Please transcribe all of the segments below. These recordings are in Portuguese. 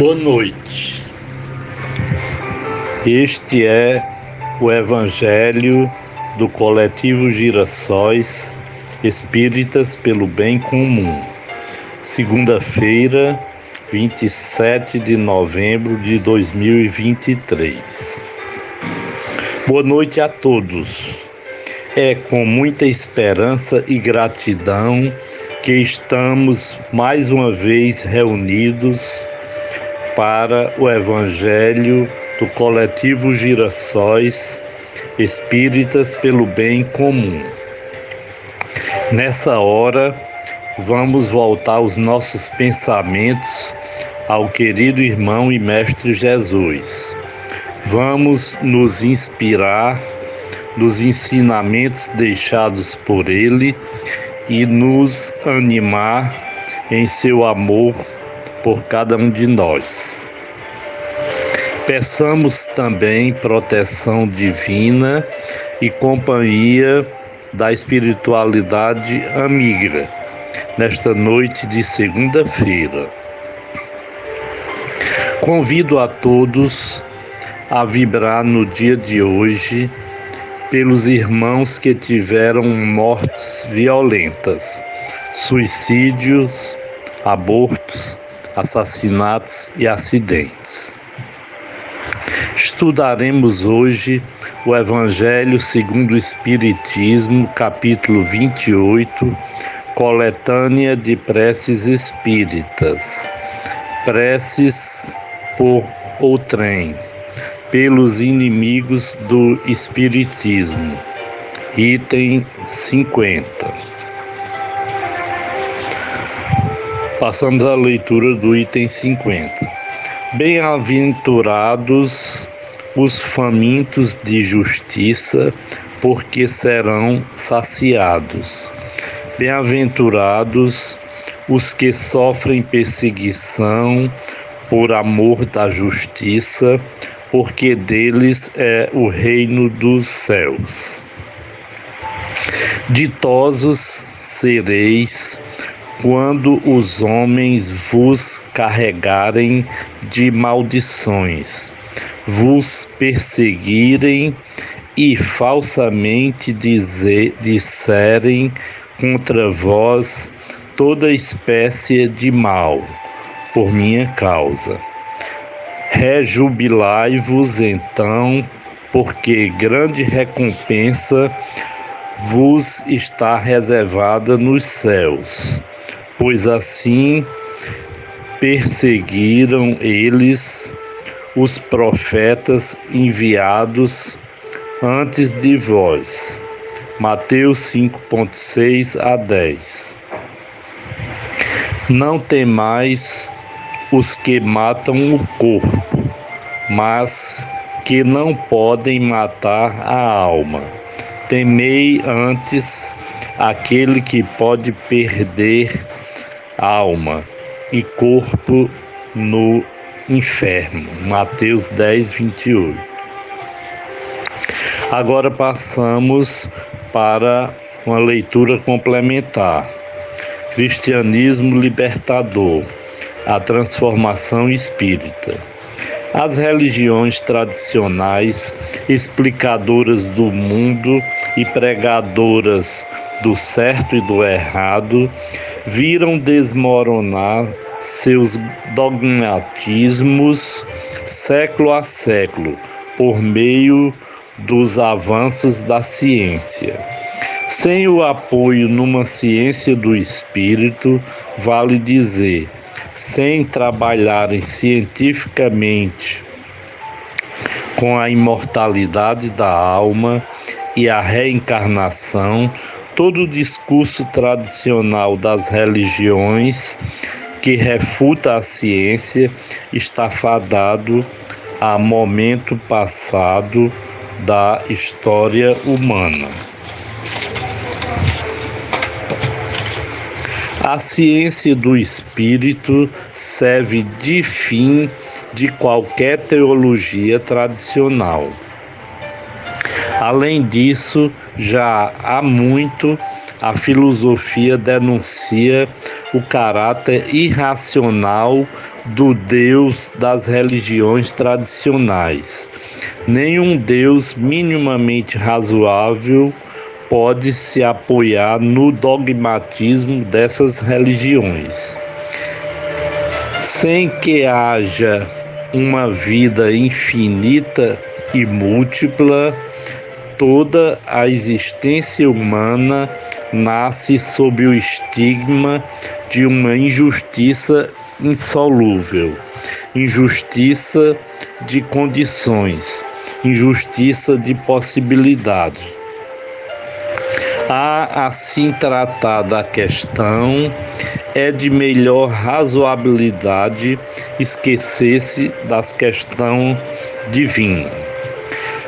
Boa noite. Este é o Evangelho do Coletivo Girassóis Espíritas pelo Bem Comum. Segunda-feira, 27 de novembro de 2023. Boa noite a todos. É com muita esperança e gratidão que estamos mais uma vez reunidos para o Evangelho do coletivo Girassóis Espíritas pelo Bem Comum. Nessa hora, vamos voltar os nossos pensamentos ao querido irmão e mestre Jesus. Vamos nos inspirar nos ensinamentos deixados por ele e nos animar em seu amor por cada um de nós. Peçamos também proteção divina e companhia da espiritualidade amiga nesta noite de segunda-feira. Convido a todos a vibrar no dia de hoje pelos irmãos que tiveram mortes violentas, suicídios, abortos, assassinatos e acidentes. Estudaremos hoje o Evangelho segundo o Espiritismo, capítulo 28, coletânea de preces espíritas. Preces por outrem, pelos inimigos do Espiritismo. Item 50. Passamos à leitura do item 50. Bem-aventurados os famintos de justiça, porque serão saciados. Bem-aventurados os que sofrem perseguição por amor da justiça, porque deles é o reino dos céus. Ditosos sereis quando os homens vos carregarem de maldições, vos perseguirem e falsamente dizer, disserem contra vós toda espécie de mal, por minha causa. Rejubilai-vos então, porque grande recompensa vos está reservada nos céus pois assim perseguiram eles os profetas enviados antes de vós. Mateus 5.6 a 10. Não temais os que matam o corpo, mas que não podem matar a alma. Temei antes aquele que pode perder alma e corpo no inferno. Mateus 10, 28. Agora passamos para uma leitura complementar. Cristianismo libertador, a transformação espírita. As religiões tradicionais, explicadoras do mundo e pregadoras do certo e do errado, viram desmoronar seus dogmatismos século a século por meio dos avanços da ciência. Sem o apoio numa ciência do espírito, vale dizer, sem trabalharem cientificamente com a imortalidade da alma e a reencarnação, todo o discurso tradicional das religiões que refuta a ciência está fadado a momento passado da história humana. A ciência do espírito serve de fim de qualquer teologia tradicional. Além disso, já há muito a filosofia denuncia o caráter irracional do Deus das religiões tradicionais. Nenhum Deus minimamente razoável pode se apoiar no dogmatismo dessas religiões. Sem que haja uma vida infinita e múltipla, toda a existência humana nasce sob o estigma de uma injustiça insolúvel, injustiça de condições, injustiça de possibilidade. A assim tratada questão é de melhor razoabilidade esquecer-se das questões divinas.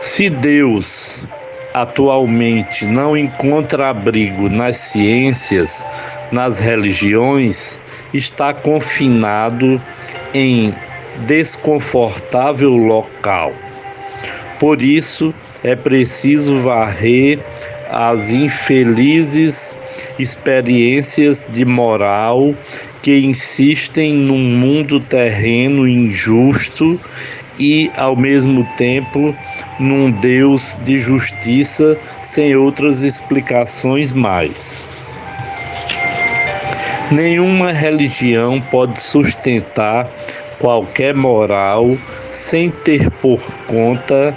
Se Deus atualmente não encontra abrigo nas ciências, nas religiões, está confinado em desconfortável local. Por isso, é preciso varrer as infelizes experiências de moral que insistem num mundo terreno injusto e, ao mesmo tempo, num Deus de justiça sem outras explicações mais. Nenhuma religião pode sustentar qualquer moral sem ter por conta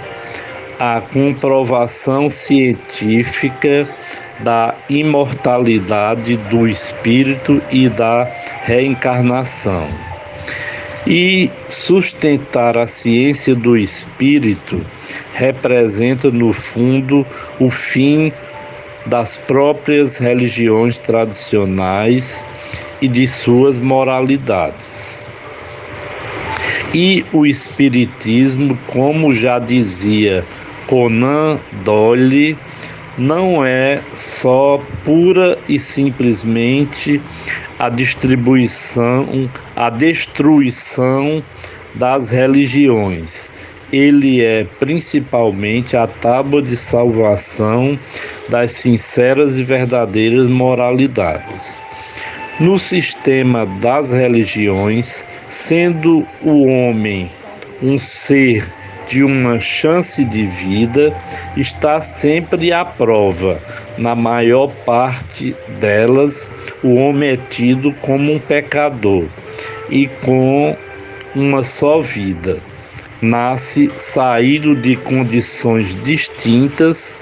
a comprovação científica da imortalidade do espírito e da reencarnação. E sustentar a ciência do espírito representa, no fundo, o fim das próprias religiões tradicionais e de suas moralidades. E o Espiritismo, como já dizia Conan Doyle, não é só pura e simplesmente a distribuição, a destruição das religiões. Ele é principalmente a tábua de salvação das sinceras e verdadeiras moralidades. No sistema das religiões, sendo o homem um ser de uma chance de vida, está sempre à prova. Na maior parte delas, o homem é tido como um pecador e com uma só vida. Nasce saído de condições distintas,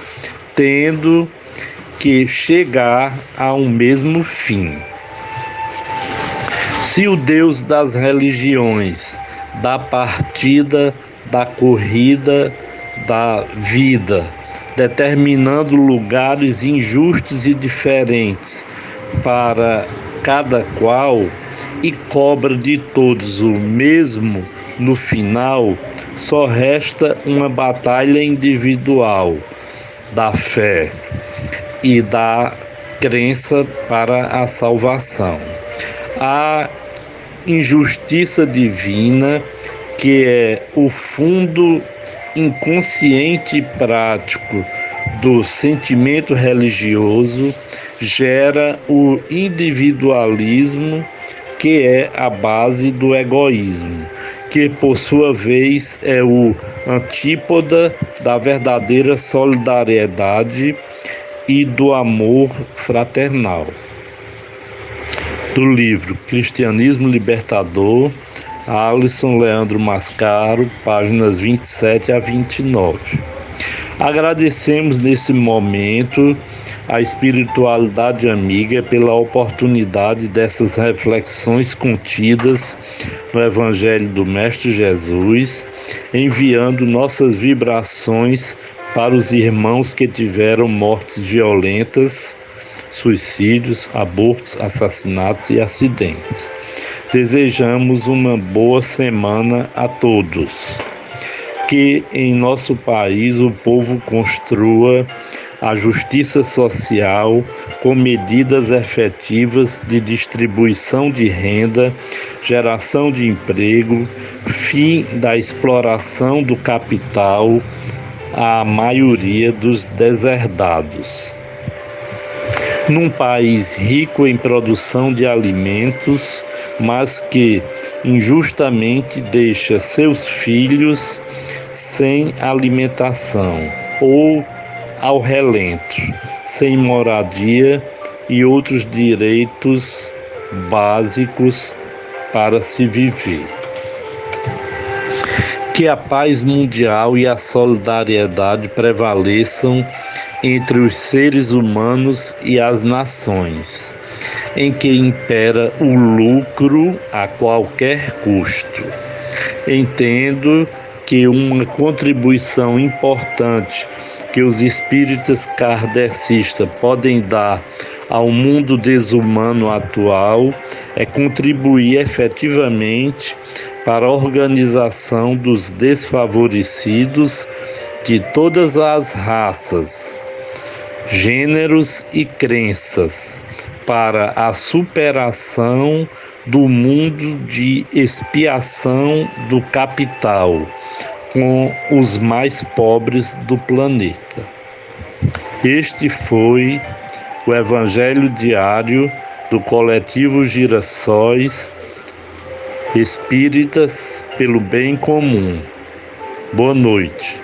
tendo que chegar a um mesmo fim. Se o Deus das religiões da partida, da corrida, da vida, determinando lugares injustos e diferentes para cada qual e cobra de todos o mesmo. No final, só resta uma batalha individual da fé e da crença para a salvação. A injustiça divina, que é o fundo inconsciente e prático do sentimento religioso, gera o individualismo, que é a base do egoísmo, que por sua vez é o antípoda da verdadeira solidariedade e do amor fraternal. Do livro Cristianismo Libertador, Alisson Leandro Mascaro, páginas 27 a 29. Agradecemos nesse momento a espiritualidade amiga pela oportunidade dessas reflexões contidas no Evangelho do Mestre Jesus, enviando nossas vibrações para os irmãos que tiveram mortes violentas suicídios, abortos, assassinatos e acidentes. Desejamos uma boa semana a todos. Que em nosso país o povo construa a justiça social com medidas efetivas de distribuição de renda, geração de emprego, fim da exploração do capital à maioria dos deserdados. Num país rico em produção de alimentos, mas que injustamente deixa seus filhos sem alimentação ou ao relento, sem moradia e outros direitos básicos para se viver. Que a paz mundial e a solidariedade prevaleçam entre os seres humanos e as nações, em que impera o lucro a qualquer custo. Entendo que uma contribuição importante que os espíritas kardecistas podem dar ao mundo desumano atual é contribuir efetivamente para a organização dos desfavorecidos de todas as raças, gêneros e crenças, para a superação do mundo de expiação do capital com os mais pobres do planeta. Este foi o Evangelho diário do coletivo Girassóis Espíritas pelo Bem Comum. Boa noite.